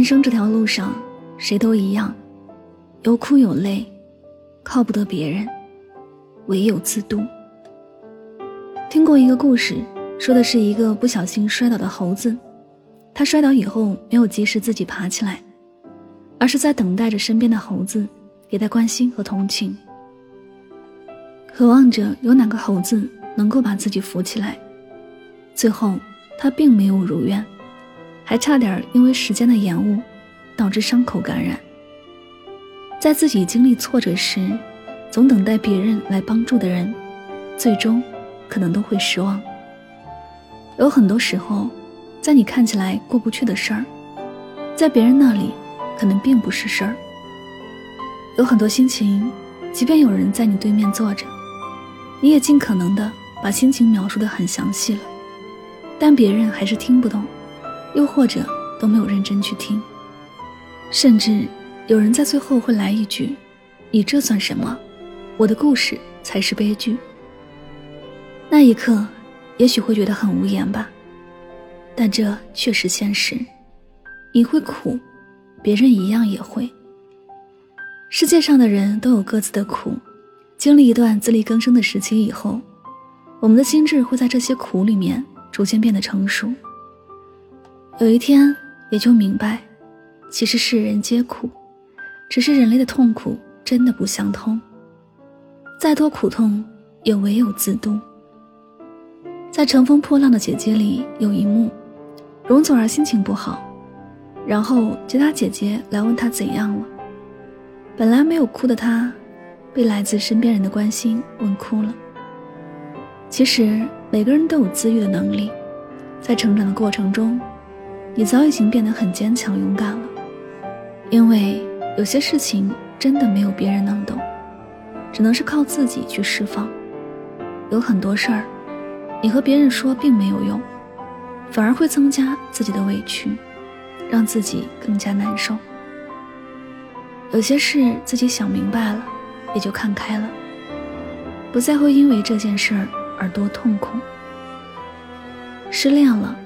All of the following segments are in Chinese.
人生这条路上，谁都一样，有苦有累，靠不得别人，唯有自渡。听过一个故事，说的是一个不小心摔倒的猴子，他摔倒以后没有及时自己爬起来，而是在等待着身边的猴子给他关心和同情，渴望着有哪个猴子能够把自己扶起来。最后，他并没有如愿。还差点因为时间的延误，导致伤口感染。在自己经历挫折时，总等待别人来帮助的人，最终可能都会失望。有很多时候，在你看起来过不去的事儿，在别人那里可能并不是事儿。有很多心情，即便有人在你对面坐着，你也尽可能的把心情描述的很详细了，但别人还是听不懂。又或者都没有认真去听，甚至有人在最后会来一句：“你这算什么？我的故事才是悲剧。”那一刻，也许会觉得很无言吧，但这确实现实。你会苦，别人一样也会。世界上的人都有各自的苦，经历一段自力更生的时期以后，我们的心智会在这些苦里面逐渐变得成熟。有一天，也就明白，其实世人皆苦，只是人类的痛苦真的不相通。再多苦痛，也唯有自渡。在《乘风破浪的姐姐》里有一幕，容祖儿心情不好，然后接她姐姐来问她怎样了。本来没有哭的她，被来自身边人的关心问哭了。其实每个人都有自愈的能力，在成长的过程中。你早已经变得很坚强勇敢了，因为有些事情真的没有别人能懂，只能是靠自己去释放。有很多事儿，你和别人说并没有用，反而会增加自己的委屈，让自己更加难受。有些事自己想明白了，也就看开了，不再会因为这件事儿而多痛苦。失恋了。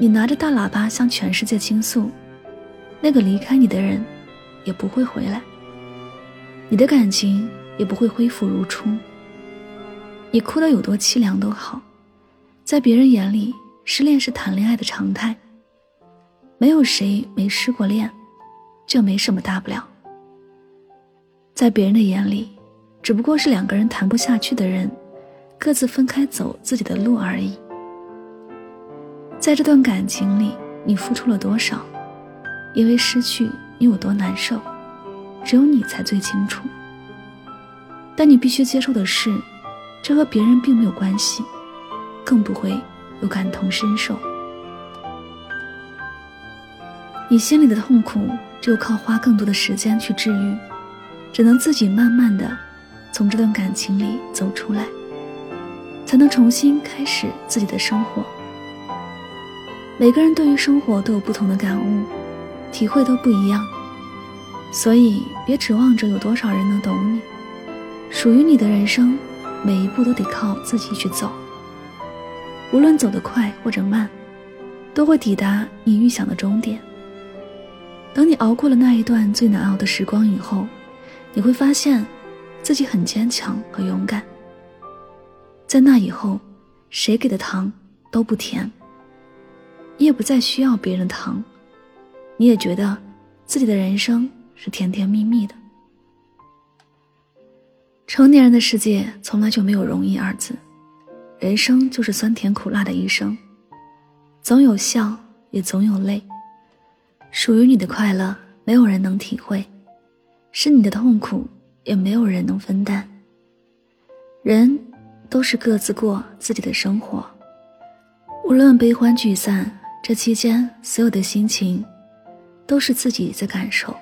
你拿着大喇叭向全世界倾诉，那个离开你的人也不会回来，你的感情也不会恢复如初。你哭得有多凄凉都好，在别人眼里，失恋是谈恋爱的常态。没有谁没失过恋，这没什么大不了。在别人的眼里，只不过是两个人谈不下去的人，各自分开走自己的路而已。在这段感情里，你付出了多少？因为失去你有多难受，只有你才最清楚。但你必须接受的是，这和别人并没有关系，更不会有感同身受。你心里的痛苦，只有靠花更多的时间去治愈，只能自己慢慢的从这段感情里走出来，才能重新开始自己的生活。每个人对于生活都有不同的感悟，体会都不一样，所以别指望着有多少人能懂你。属于你的人生，每一步都得靠自己去走。无论走得快或者慢，都会抵达你预想的终点。等你熬过了那一段最难熬的时光以后，你会发现，自己很坚强和勇敢。在那以后，谁给的糖都不甜。也不再需要别人疼，你也觉得自己的人生是甜甜蜜蜜的。成年人的世界从来就没有容易二字，人生就是酸甜苦辣的一生，总有笑，也总有泪。属于你的快乐，没有人能体会；是你的痛苦，也没有人能分担。人都是各自过自己的生活，无论悲欢聚散。这期间，所有的心情，都是自己在感受。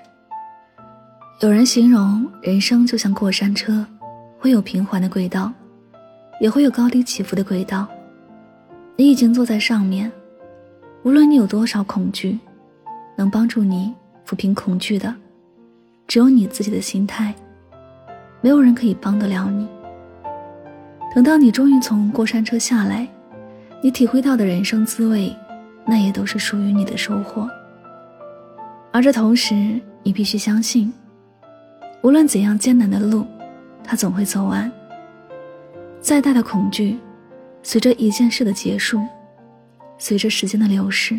有人形容人生就像过山车，会有平缓的轨道，也会有高低起伏的轨道。你已经坐在上面，无论你有多少恐惧，能帮助你抚平恐惧的，只有你自己的心态。没有人可以帮得了你。等到你终于从过山车下来，你体会到的人生滋味。那也都是属于你的收获，而这同时，你必须相信，无论怎样艰难的路，他总会走完。再大的恐惧，随着一件事的结束，随着时间的流逝，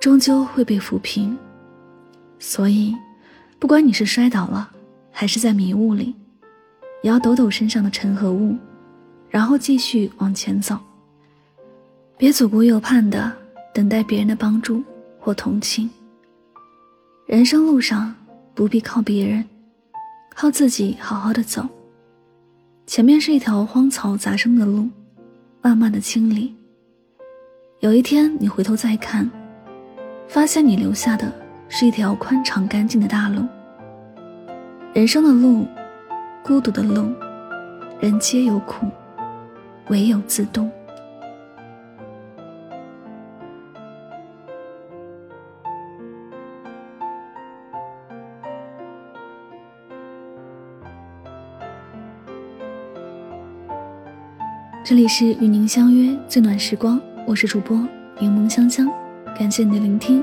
终究会被抚平。所以，不管你是摔倒了，还是在迷雾里，也要抖抖身上的尘和雾，然后继续往前走。别左顾右盼的等待别人的帮助或同情。人生路上不必靠别人，靠自己好好的走。前面是一条荒草杂生的路，慢慢的清理。有一天你回头再看，发现你留下的是一条宽敞干净的大路。人生的路，孤独的路，人皆有苦，唯有自渡。这里是与您相约最暖时光，我是主播柠檬香香，感谢你的聆听。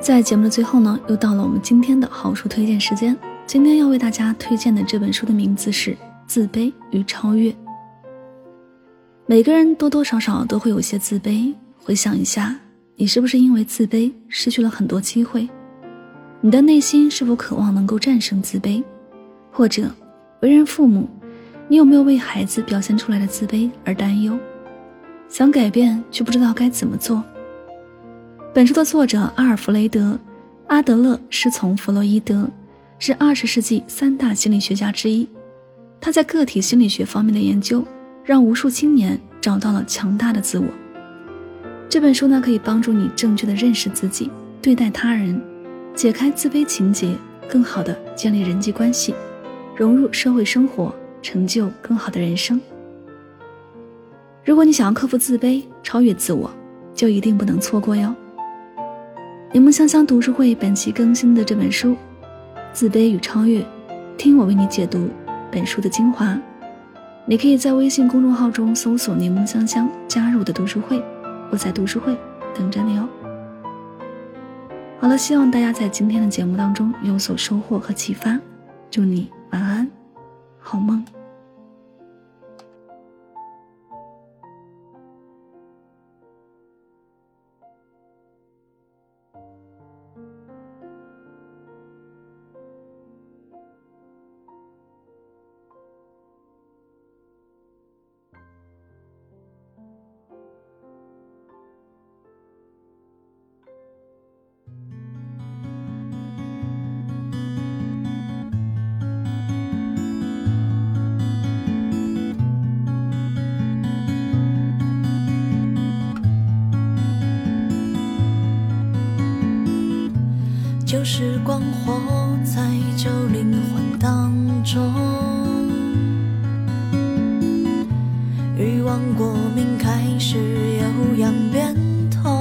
在节目的最后呢，又到了我们今天的好书推荐时间。今天要为大家推荐的这本书的名字是《自卑与超越》。每个人多多少少都会有些自卑，回想一下，你是不是因为自卑失去了很多机会？你的内心是否渴望能够战胜自卑？或者，为人父母？你有没有为孩子表现出来的自卑而担忧？想改变却不知道该怎么做。本书的作者阿尔弗雷德·阿德勒师从弗洛伊德，是二十世纪三大心理学家之一。他在个体心理学方面的研究，让无数青年找到了强大的自我。这本书呢，可以帮助你正确的认识自己，对待他人，解开自卑情结，更好的建立人际关系，融入社会生活。成就更好的人生。如果你想要克服自卑、超越自我，就一定不能错过哟。柠檬香香读书会本期更新的这本书《自卑与超越》，听我为你解读本书的精华。你可以在微信公众号中搜索“柠檬香香”，加入我的读书会，我在读书会等着你哦。好了，希望大家在今天的节目当中有所收获和启发，祝你晚安。好梦。旧时光活在旧灵魂当中，欲望过敏开始有样变通，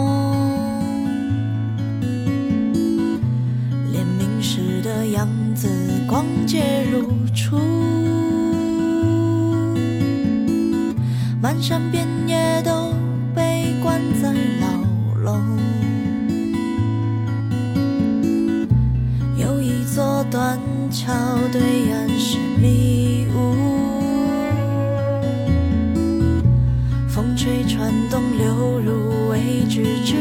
怜悯时的样子光洁如初，漫山遍野都被关在牢笼。断桥对岸是迷雾，风吹船动流入未知之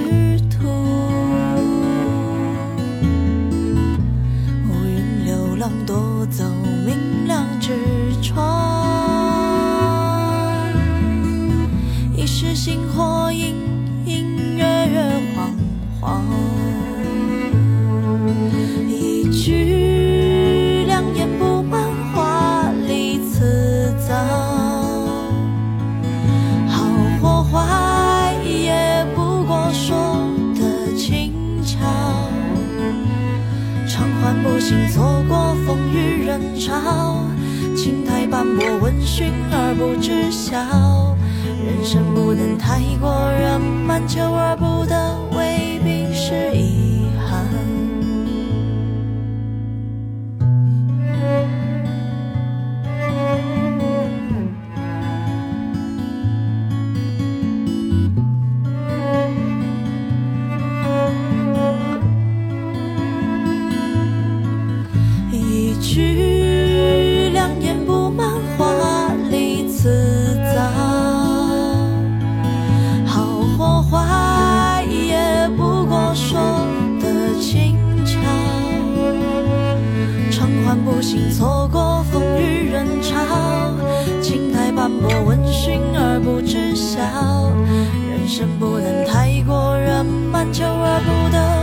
太过圆满，求而不得，人生不能太过圆满，求而不得。